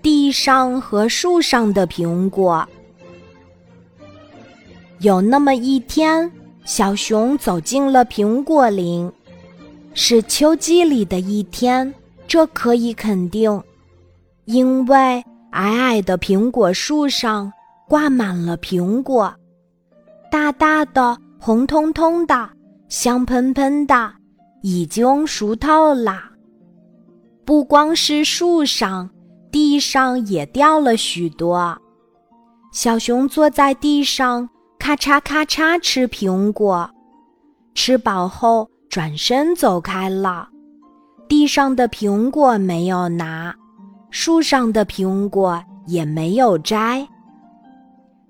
地上和树上的苹果。有那么一天，小熊走进了苹果林，是秋季里的一天，这可以肯定，因为矮矮的苹果树上挂满了苹果，大大的、红彤彤的、香喷喷的，已经熟透了。不光是树上。地上也掉了许多，小熊坐在地上，咔嚓咔嚓吃苹果，吃饱后转身走开了。地上的苹果没有拿，树上的苹果也没有摘。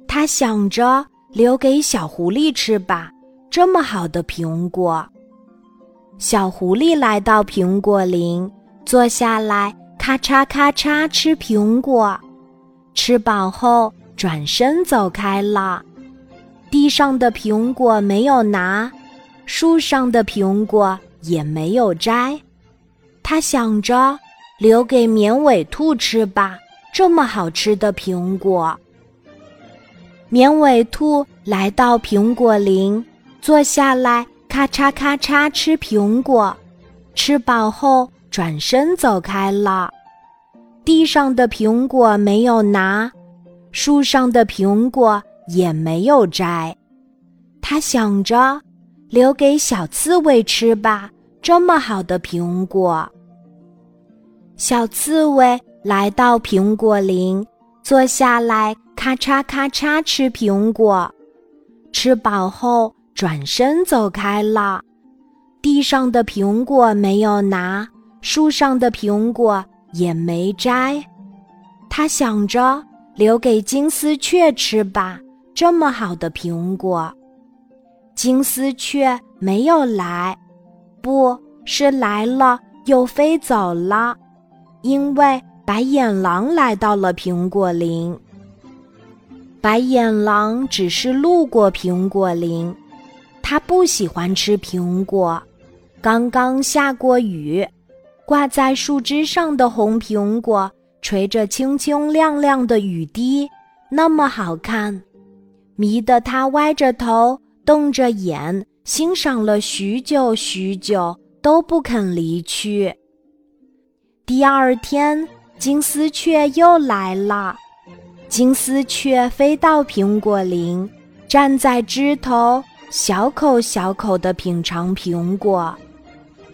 他想着留给小狐狸吃吧，这么好的苹果。小狐狸来到苹果林，坐下来。咔嚓咔嚓吃苹果，吃饱后转身走开了。地上的苹果没有拿，树上的苹果也没有摘。他想着留给绵尾兔吃吧，这么好吃的苹果。绵尾兔来到苹果林，坐下来，咔嚓咔嚓吃苹果，吃饱后。转身走开了，地上的苹果没有拿，树上的苹果也没有摘。他想着留给小刺猬吃吧，这么好的苹果。小刺猬来到苹果林，坐下来，咔嚓咔嚓吃苹果，吃饱后转身走开了，地上的苹果没有拿。树上的苹果也没摘，他想着留给金丝雀吃吧，这么好的苹果。金丝雀没有来，不是来了又飞走了，因为白眼狼来到了苹果林。白眼狼只是路过苹果林，他不喜欢吃苹果，刚刚下过雨。挂在树枝上的红苹果，垂着清清亮亮的雨滴，那么好看，迷得他歪着头，瞪着眼，欣赏了许久许久，都不肯离去。第二天，金丝雀又来了，金丝雀飞到苹果林，站在枝头，小口小口地品尝苹果，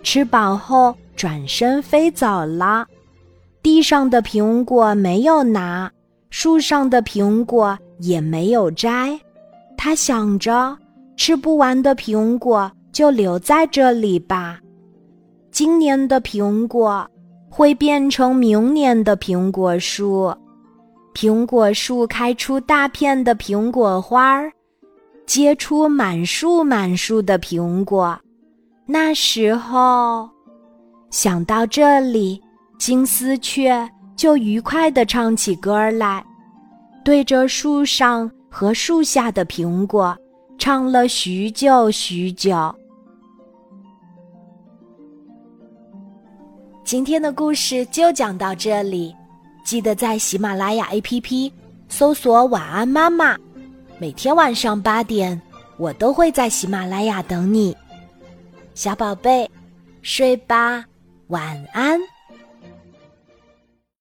吃饱后。转身飞走了，地上的苹果没有拿，树上的苹果也没有摘。他想着，吃不完的苹果就留在这里吧。今年的苹果会变成明年的苹果树，苹果树开出大片的苹果花儿，结出满树满树的苹果。那时候。想到这里，金丝雀就愉快地唱起歌来，对着树上和树下的苹果唱了许久许久。今天的故事就讲到这里，记得在喜马拉雅 APP 搜索“晚安妈妈”，每天晚上八点，我都会在喜马拉雅等你，小宝贝，睡吧。晚安。